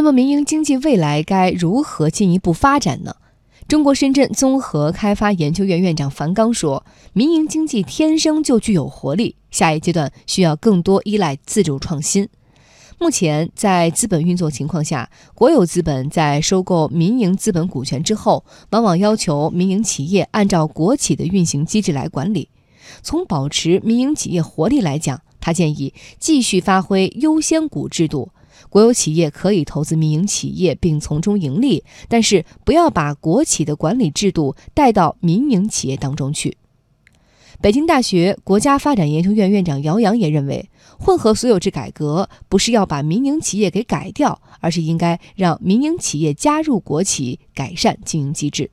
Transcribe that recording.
那么，民营经济未来该如何进一步发展呢？中国深圳综合开发研究院院长樊纲说：“民营经济天生就具有活力，下一阶段需要更多依赖自主创新。目前，在资本运作情况下，国有资本在收购民营资本股权之后，往往要求民营企业按照国企的运行机制来管理。从保持民营企业活力来讲，他建议继续发挥优先股制度。”国有企业可以投资民营企业并从中盈利，但是不要把国企的管理制度带到民营企业当中去。北京大学国家发展研究院院长姚洋也认为，混合所有制改革不是要把民营企业给改掉，而是应该让民营企业加入国企，改善经营机制。